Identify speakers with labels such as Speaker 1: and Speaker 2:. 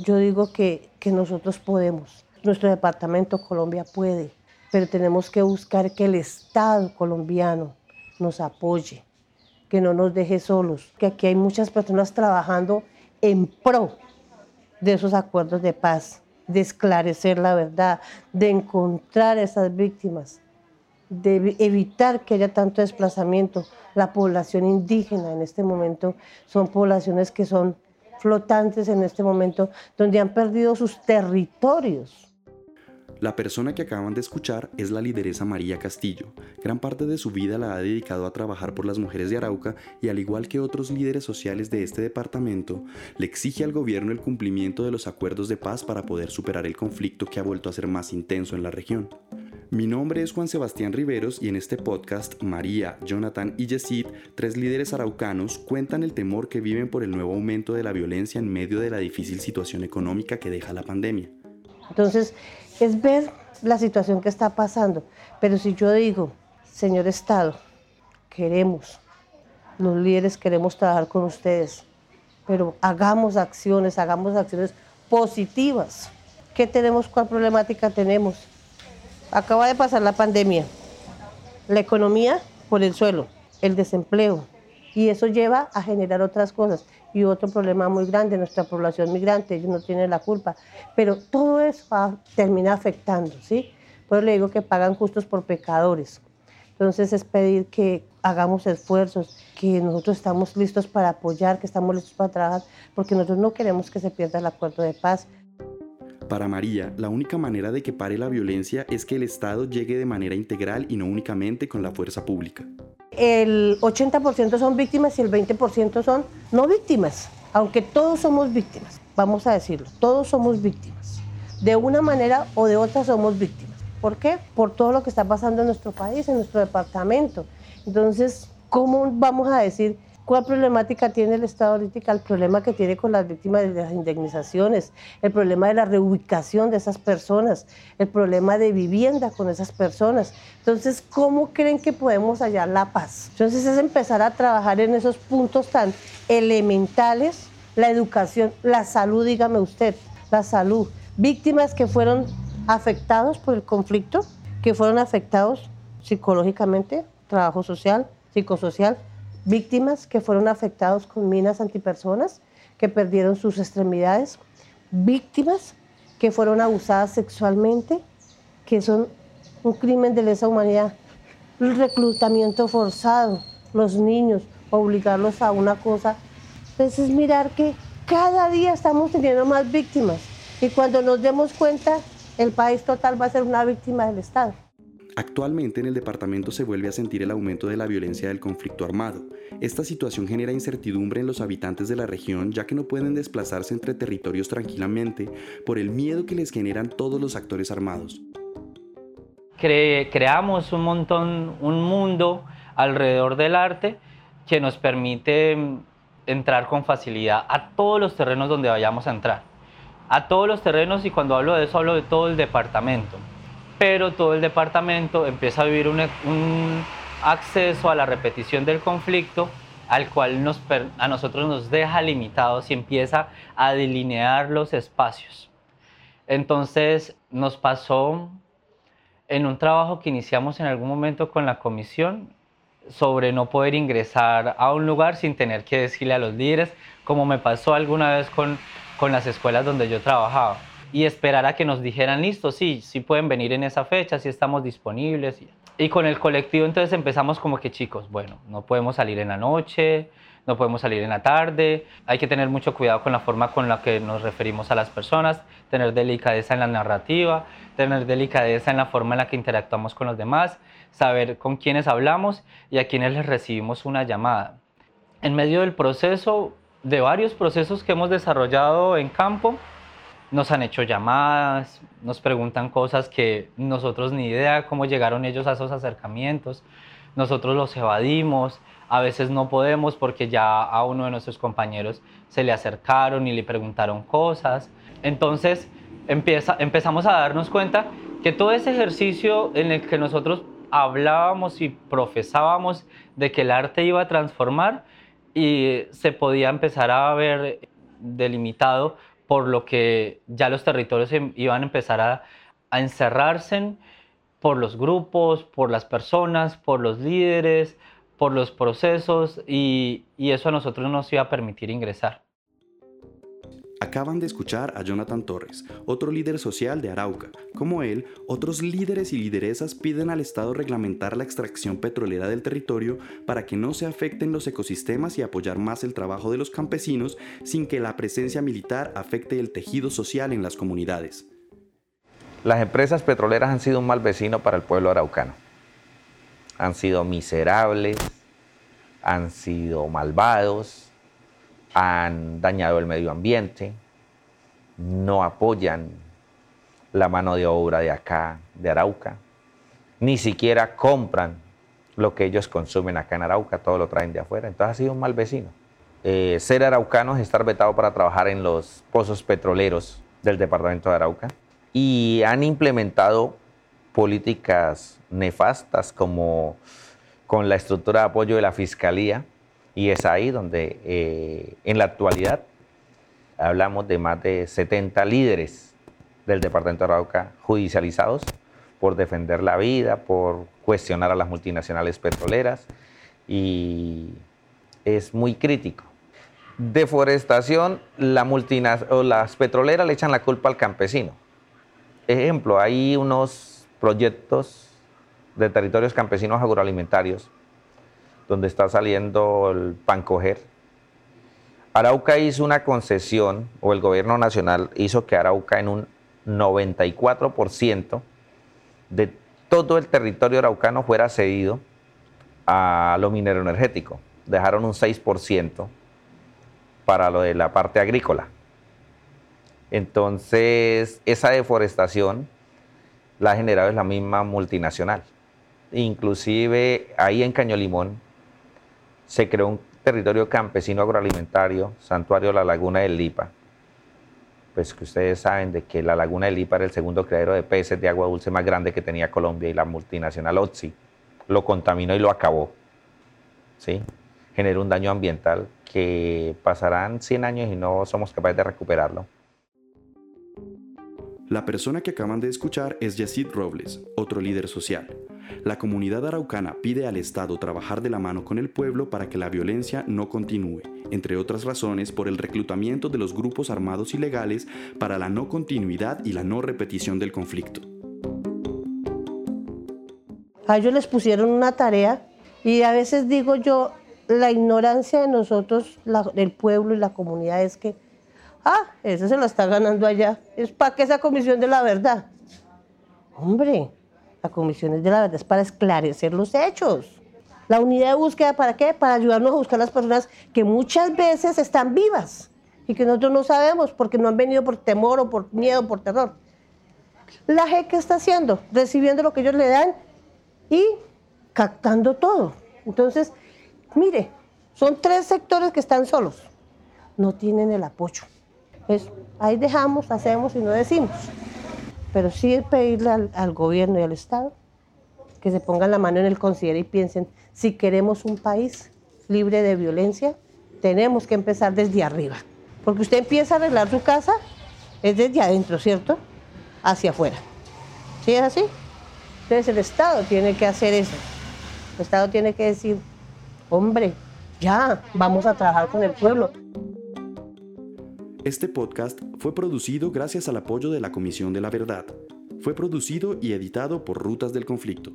Speaker 1: Yo digo que, que nosotros podemos, nuestro departamento Colombia puede, pero tenemos que buscar que el Estado colombiano nos apoye, que no nos deje solos, que aquí hay muchas personas trabajando en pro de esos acuerdos de paz, de esclarecer la verdad, de encontrar a esas víctimas, de evitar que haya tanto desplazamiento. La población indígena en este momento son poblaciones que son flotantes en este momento, donde han perdido sus territorios
Speaker 2: la persona que acaban de escuchar es la lideresa María Castillo. Gran parte de su vida la ha dedicado a trabajar por las mujeres de Arauca y al igual que otros líderes sociales de este departamento, le exige al gobierno el cumplimiento de los acuerdos de paz para poder superar el conflicto que ha vuelto a ser más intenso en la región. Mi nombre es Juan Sebastián Riveros y en este podcast María, Jonathan y Yesid, tres líderes araucanos, cuentan el temor que viven por el nuevo aumento de la violencia en medio de la difícil situación económica que deja la pandemia.
Speaker 1: Entonces, es ver la situación que está pasando. Pero si yo digo, señor Estado, queremos, los líderes queremos trabajar con ustedes, pero hagamos acciones, hagamos acciones positivas. ¿Qué tenemos? ¿Cuál problemática tenemos? Acaba de pasar la pandemia, la economía por el suelo, el desempleo, y eso lleva a generar otras cosas. Y otro problema muy grande, nuestra población migrante, ellos no tienen la culpa, pero todo eso va, termina afectando, ¿sí? Por eso le digo que pagan justos por pecadores. Entonces es pedir que hagamos esfuerzos, que nosotros estamos listos para apoyar, que estamos listos para trabajar, porque nosotros no queremos que se pierda el acuerdo de paz.
Speaker 2: Para María, la única manera de que pare la violencia es que el Estado llegue de manera integral y no únicamente con la fuerza pública
Speaker 1: el 80% son víctimas y el 20% son no víctimas, aunque todos somos víctimas, vamos a decirlo, todos somos víctimas. De una manera o de otra somos víctimas. ¿Por qué? Por todo lo que está pasando en nuestro país, en nuestro departamento. Entonces, ¿cómo vamos a decir ¿Cuál problemática tiene el Estado ahorita? El problema que tiene con las víctimas de las indemnizaciones, el problema de la reubicación de esas personas, el problema de vivienda con esas personas. Entonces, ¿cómo creen que podemos hallar la paz? Entonces es empezar a trabajar en esos puntos tan elementales, la educación, la salud, dígame usted, la salud. Víctimas que fueron afectados por el conflicto, que fueron afectados psicológicamente, trabajo social, psicosocial, víctimas que fueron afectados con minas antipersonas, que perdieron sus extremidades, víctimas que fueron abusadas sexualmente, que son un crimen de lesa humanidad, el reclutamiento forzado, los niños, obligarlos a una cosa. Entonces es mirar que cada día estamos teniendo más víctimas y cuando nos demos cuenta, el país total va a ser una víctima del Estado.
Speaker 2: Actualmente en el departamento se vuelve a sentir el aumento de la violencia del conflicto armado. Esta situación genera incertidumbre en los habitantes de la región ya que no pueden desplazarse entre territorios tranquilamente por el miedo que les generan todos los actores armados.
Speaker 3: creamos un montón, un mundo alrededor del arte que nos permite mm, entrar con facilidad a todos los terrenos donde vayamos a entrar. A todos los terrenos y cuando hablo de eso hablo de todo el departamento pero todo el departamento empieza a vivir un, acceso a la repetición del conflicto al cual a nosotros nos deja limitados y empieza a delinear los espacios. Entonces nos pasó en un trabajo que iniciamos en algún momento con la comisión sobre no poder ingresar a un lugar sin tener que decirle a los líderes, como me pasó alguna vez con, con las escuelas donde yo trabajaba y esperar a que nos dijeran, listo, sí, sí pueden venir en esa fecha, sí estamos disponibles. Y con el colectivo entonces empezamos como que chicos, bueno, no podemos salir en la noche, no podemos salir en la tarde, hay que tener mucho cuidado con la forma con la que nos referimos a las personas, tener delicadeza en la narrativa, tener delicadeza en la forma en la que interactuamos con los demás, saber con quiénes hablamos y a quiénes les recibimos una llamada. En medio del proceso, de varios procesos que hemos desarrollado en campo, nos han hecho llamadas, nos preguntan cosas que nosotros ni idea cómo llegaron ellos a esos acercamientos. Nosotros los evadimos, a veces no podemos porque ya a uno de nuestros compañeros se le acercaron y le preguntaron cosas. Entonces empieza, empezamos a darnos cuenta que todo ese ejercicio en el que nosotros hablábamos y profesábamos de que el arte iba a transformar y se podía empezar a ver delimitado por lo que ya los territorios em, iban a empezar a, encerrarse por los grupos, por las personas, por los líderes, por los procesos y, y eso a nosotros no nos iba a permitir ingresar.
Speaker 2: Acaban de escuchar a Jonathan Torres, otro líder social de Arauca. Como él, otros líderes y lideresas piden al Estado reglamentar la extracción petrolera del territorio para que no se afecten los ecosistemas y apoyar más el trabajo de los campesinos sin que la presencia militar afecte el tejido social en las comunidades.
Speaker 4: Las empresas petroleras han sido un mal vecino para el pueblo araucano. Han sido miserables, han sido malvados, han dañado el medio ambiente, no apoyan la mano de obra de acá, de Arauca, ni siquiera compran lo que ellos consumen acá en Arauca, todo lo traen de afuera. Entonces ha sido un mal vecino. Eh, ser araucano es estar vetado para trabajar en los pozos petroleros del departamento de Arauca y han implementado políticas nefastas como con la estructura de apoyo de la fiscalía, y es ahí donde eh, en la actualidad hablamos de más de 70 líderes del departamento de Arauca judicializados por defender la vida, por cuestionar a las multinacionales petroleras y es muy crítico. Deforestación, las petroleras le echan la culpa al campesino. Ejemplo, hay unos proyectos de territorios campesinos agroalimentarios donde está saliendo el pan coger. Arauca hizo una concesión, o el gobierno nacional hizo que Arauca en un 94% de todo el territorio araucano fuera cedido a lo minero energético. Dejaron un 6% para lo de la parte agrícola. Entonces, esa deforestación la ha generado es la misma multinacional. Inclusive ahí en Caño Limón se creó un territorio campesino agroalimentario, Santuario La Laguna del Lipa. Pues que ustedes saben de que la Laguna del Lipa era el segundo criadero de peces de agua dulce más grande que tenía Colombia y la multinacional Otsi lo contaminó y lo acabó. ¿Sí? Generó un daño ambiental que pasarán 100 años y no somos capaces de recuperarlo.
Speaker 2: La persona que acaban de escuchar es Yacid Robles, otro líder social. La comunidad araucana pide al Estado trabajar de la mano con el pueblo para que la violencia no continúe, entre otras razones por el reclutamiento de los grupos armados ilegales para la no continuidad y la no repetición del conflicto.
Speaker 1: A ellos les pusieron una tarea y a veces digo yo, la ignorancia de nosotros, del pueblo y la comunidad es que, ah, ese se lo está ganando allá, es para que esa comisión de la verdad. Hombre, la comisión es de la verdad es para esclarecer los hechos. La unidad de búsqueda, ¿para qué? Para ayudarnos a buscar las personas que muchas veces están vivas y que nosotros no sabemos porque no han venido por temor o por miedo, por terror. La G, ¿qué está haciendo? Recibiendo lo que ellos le dan y captando todo. Entonces, mire, son tres sectores que están solos, no tienen el apoyo. Pues ahí dejamos, hacemos y no decimos pero sí pedirle al, gobierno y al Estado que se pongan la mano en el considero y piensen, si queremos un país libre de violencia, tenemos que empezar desde arriba. Porque usted empieza a arreglar su casa, es desde adentro, ¿cierto? Hacia afuera. ¿Sí es así? Entonces el Estado tiene que hacer eso. El Estado tiene que decir, hombre, ya, vamos a trabajar con el pueblo.
Speaker 2: Este podcast fue producido gracias al apoyo de la Comisión de la Verdad. Fue producido y editado por Rutas del Conflicto.